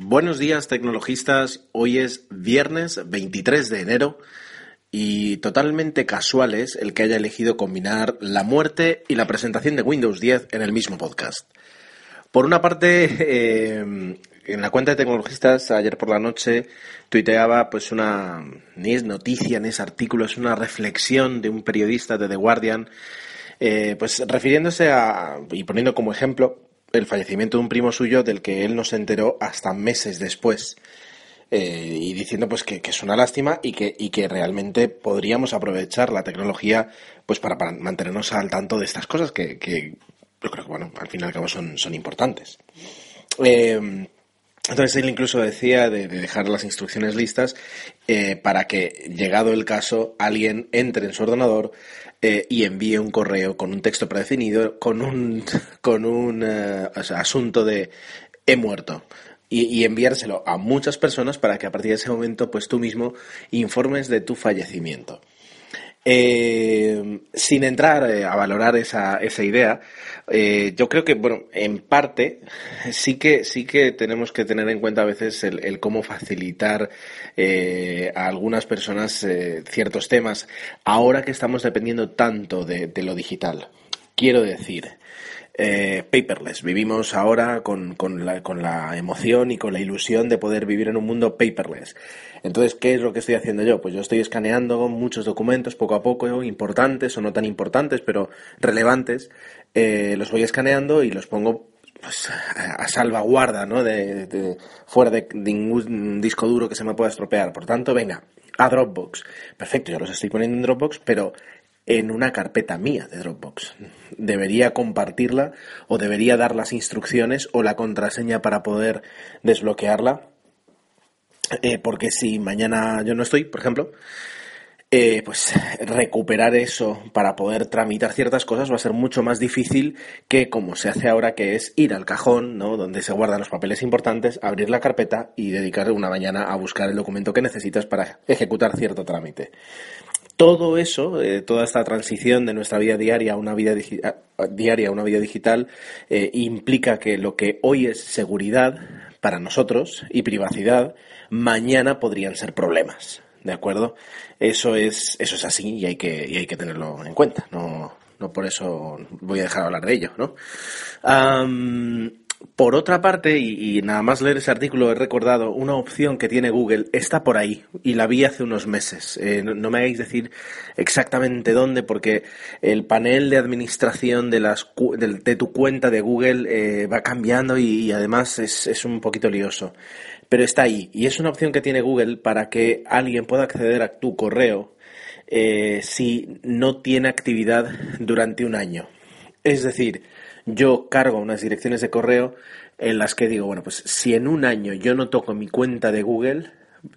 Buenos días tecnologistas, hoy es viernes 23 de enero y totalmente casual es el que haya elegido combinar la muerte y la presentación de Windows 10 en el mismo podcast. Por una parte, eh, en la cuenta de tecnologistas ayer por la noche tuiteaba pues una, ni es noticia ni es artículo, es una reflexión de un periodista de The Guardian, eh, pues refiriéndose a, y poniendo como ejemplo, el fallecimiento de un primo suyo del que él no se enteró hasta meses después. Eh, y diciendo pues que, es una lástima y que, y que realmente podríamos aprovechar la tecnología pues para, mantenernos al tanto de estas cosas que, que, yo creo que bueno al fin y al cabo son, son importantes. Eh, entonces él incluso decía de, dejar las instrucciones listas eh, para que, llegado el caso, alguien entre en su ordenador eh, y envíe un correo con un texto predefinido, con un, con un eh, asunto de he muerto. Y, y, enviárselo a muchas personas para que a partir de ese momento, pues tú mismo informes de tu fallecimiento. Eh, sin entrar eh, a valorar esa, idea, eh, yo creo que, bueno, en parte sí que, sí que tenemos que tener en cuenta a veces el, cómo facilitar a algunas personas ciertos temas ahora que estamos dependiendo tanto de lo digital. Quiero decir, eh, paperless. Vivimos ahora con, con, la, con, la, emoción y con la ilusión de poder vivir en un mundo paperless. Entonces, ¿qué es lo que estoy haciendo yo? Pues yo estoy escaneando muchos documentos poco a poco, importantes o no tan importantes, pero relevantes. Eh, los voy escaneando y los pongo pues, a, salvaguarda, ¿no? De, fuera de, ningún disco duro que se me pueda estropear. Por tanto, venga, a Dropbox. Perfecto, yo los estoy poniendo en Dropbox, pero en una carpeta mía de Dropbox. Debería compartirla o debería dar las instrucciones o la contraseña para poder desbloquearla. Eh, porque si mañana yo no estoy, por ejemplo, eh, pues recuperar eso para poder tramitar ciertas cosas va a ser mucho más difícil que como se hace ahora, que es ir al cajón, ¿no? Donde se guardan los papeles importantes, abrir la carpeta y dedicar una mañana a buscar el documento que necesitas para ejecutar cierto trámite todo eso, eh, toda esta transición de nuestra vida diaria a una vida diaria a una vida digital, eh, implica que lo que hoy es seguridad para nosotros y privacidad, mañana podrían ser problemas. ¿De acuerdo? Eso es, eso es así y hay que, hay que tenerlo en cuenta. No, no por eso voy a dejar de hablar de ello, ¿no? Por otra parte, y, nada más leer ese artículo he recordado, una opción que tiene Google está por ahí y la vi hace unos meses. Eh, no, me hagáis decir exactamente dónde porque el panel de administración de, las, de, tu cuenta de Google eh, va cambiando y, además es, un poquito lioso. Pero está ahí y es una opción que tiene Google para que alguien pueda acceder a tu correo eh, si no tiene actividad durante un año. Es decir, yo cargo unas direcciones de correo en las que digo, bueno, pues si en un año yo no toco mi cuenta de Google,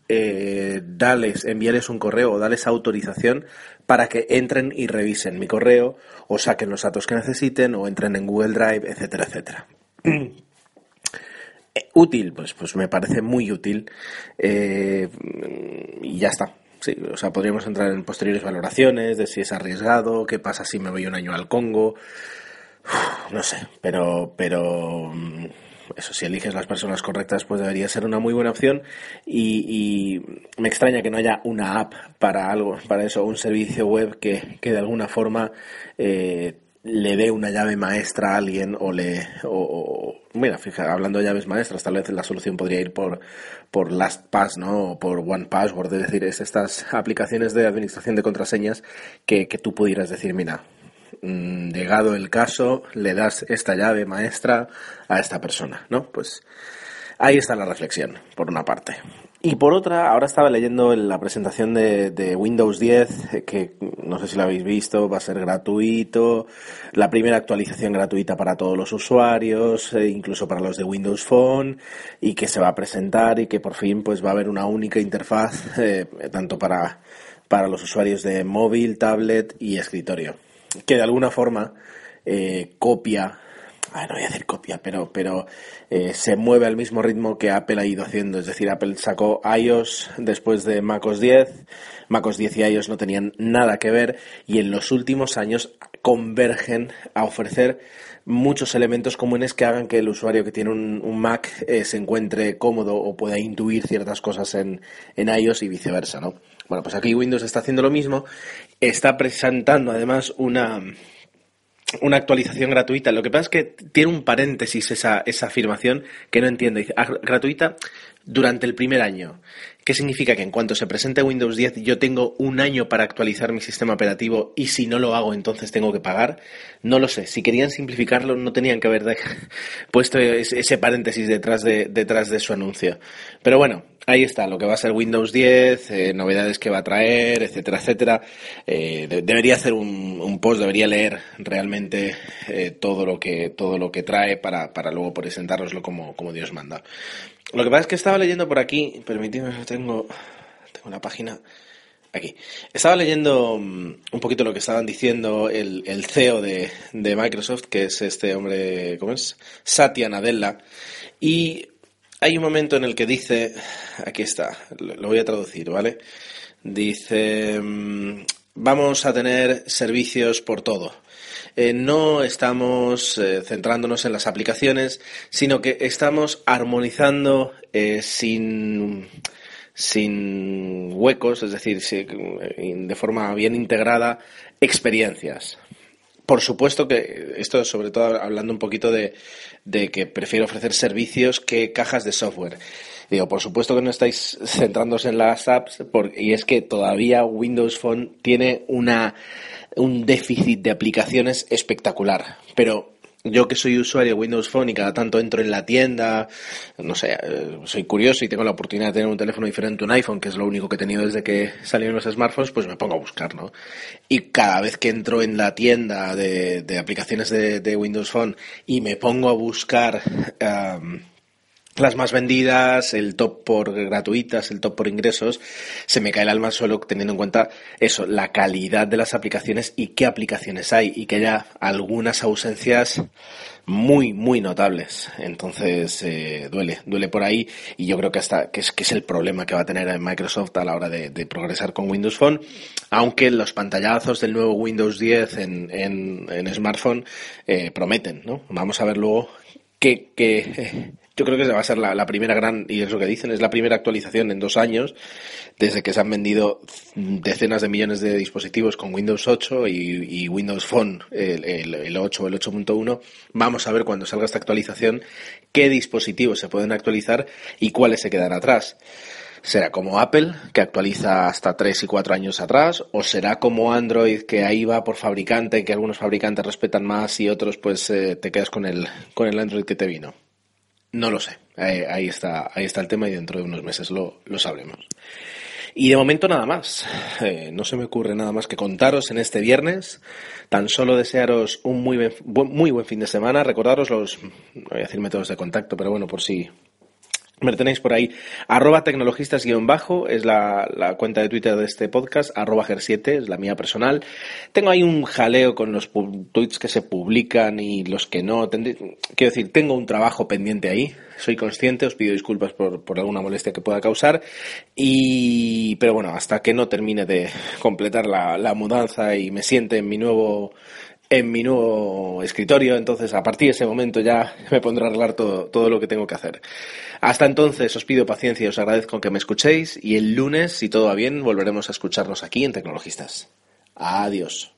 eh, dales, enviarles un correo o dales autorización para que entren y revisen mi correo o saquen los datos que necesiten o entren en Google Drive, etcétera, etcétera. Eh, útil, pues, pues me parece muy útil eh, y ya está. Sí, o sea, podríamos entrar en posteriores valoraciones de si es arriesgado, qué pasa si me voy un año al Congo, no sé, pero, pero mm, eso, si eliges las personas correctas, pues debería ser una muy buena opción. Y, me extraña que no haya una app para algo, para eso, un servicio web que, que de alguna forma eh, le dé una llave maestra a alguien o le. O, mira, fija, hablando de llaves maestras, tal vez la solución podría ir por, por LastPass, ¿no? O por OnePassword, es decir, es estas aplicaciones de administración de contraseñas que, que tú pudieras decir, mira, llegado el caso, le das esta llave maestra a esta persona, ¿no? Pues ahí está la reflexión, por una parte. Y por otra, ahora estaba leyendo la presentación de, Windows 10, que no sé si lo habéis visto, va a ser gratuito, la primera actualización gratuita para todos los usuarios, e incluso para los de Windows Phone, y que se va a presentar y que por fin pues va a haber una única interfaz, eh, tanto para, para los usuarios de móvil, tablet y escritorio que de alguna forma eh, copia no voy a decir copia, pero, pero eh, se mueve al mismo ritmo que Apple ha ido haciendo. Es decir, Apple sacó iOS después de macOS 10, macOS 10 y iOS no tenían nada que ver y en los últimos años convergen a ofrecer muchos elementos comunes que hagan que el usuario que tiene un, Mac eh, se encuentre cómodo o pueda intuir ciertas cosas en, en iOS y viceversa, ¿no? Bueno, pues aquí Windows está haciendo lo mismo, está presentando además una, una actualización gratuita. Lo que pasa es que tiene un paréntesis esa, esa afirmación que no entiendo. Ah, gratuita durante el primer año. ¿Qué significa? Que en cuanto se presente Windows 10 yo tengo un año para actualizar mi sistema operativo y si no lo hago entonces tengo que pagar. No lo sé. Si querían simplificarlo no tenían que haber puesto ese paréntesis detrás de, detrás de su anuncio. Pero bueno, ahí está lo que va a ser Windows 10, eh, novedades que va a traer, etcétera, etcétera. Eh, debería hacer un, post, debería leer realmente eh, todo lo que todo lo que trae para, para luego presentároslo como, como Dios manda. Lo que pasa es que estaba leyendo por aquí, permitidme, tengo, tengo una página aquí. Estaba leyendo mm, un poquito lo que estaban diciendo el, el CEO de, de, Microsoft, que es este hombre, ¿cómo es? Satya Nadella, y hay un momento en el que dice, aquí está, lo voy a traducir, ¿vale? Dice, mm, vamos a tener servicios por todo. Eh, no estamos eh, centrándonos en las aplicaciones, sino que estamos armonizando eh, sin, sin huecos, es decir, de forma bien integrada, experiencias. Por supuesto que esto, sobre todo hablando un poquito de, de que prefiero ofrecer servicios que cajas de software. Digo, por supuesto que no estáis centrándose en las apps, y es que todavía Windows Phone tiene una un déficit de aplicaciones espectacular. Pero yo que soy usuario de Windows Phone y cada tanto entro en la tienda, no sé, eh, soy curioso y tengo la oportunidad de tener un teléfono diferente a un iPhone, que es lo único que he tenido desde que salieron los smartphones, pues me pongo a buscar, ¿no? Y cada vez que entro en la tienda de, aplicaciones de, Windows Phone y me pongo a buscar las más vendidas, el top por gratuitas, el top por ingresos, se me cae el alma al suelo teniendo en cuenta eso, la calidad de las aplicaciones y qué aplicaciones hay y que haya algunas ausencias muy, muy notables. Entonces, eh, duele, duele por ahí y yo creo que hasta que es, que es el problema que va a tener Microsoft a la hora de, progresar con Windows Phone, aunque los pantallazos del nuevo Windows 10 en, en, smartphone eh, prometen, ¿no? Vamos a ver luego qué, qué yo creo que va a ser la, primera gran, y es lo que dicen, es la primera actualización en dos años, desde que se han vendido decenas de millones de dispositivos con Windows 8 y, Windows Phone, el, el, 8 o el 8.1. Vamos a ver cuando salga esta actualización qué dispositivos se pueden actualizar y cuáles se quedan atrás. ¿Será como Apple, que actualiza hasta 3 y 4 años atrás? ¿O será como Android, que ahí va por fabricante, que algunos fabricantes respetan más y otros pues eh, te quedas con el, con el Android que te vino? No lo sé. Ahí, está, ahí está el tema y dentro de unos meses lo, lo sabremos. Y de momento nada más. Eh, no se me ocurre nada más que contaros en este viernes. Tan solo desearos un muy, muy buen fin de semana. Recordaros los, voy a decir métodos de contacto, pero bueno, por si me tenéis por ahí. Arroba tecnologistas-bajo es la, cuenta de Twitter de este podcast. Arroba GER7 es la mía personal. Tengo ahí un jaleo con los tweets que se publican y los que no. quiero decir, tengo un trabajo pendiente ahí. Soy consciente, os pido disculpas por, por alguna molestia que pueda causar. Y, pero bueno, hasta que no termine de completar la, la mudanza y me siente en mi nuevo en mi nuevo escritorio, entonces a partir de ese momento ya me pondré a arreglar todo, todo lo que tengo que hacer. Hasta entonces os pido paciencia y os agradezco que me escuchéis y el lunes, si todo va bien, volveremos a escucharnos aquí en Tecnologistas. Adiós.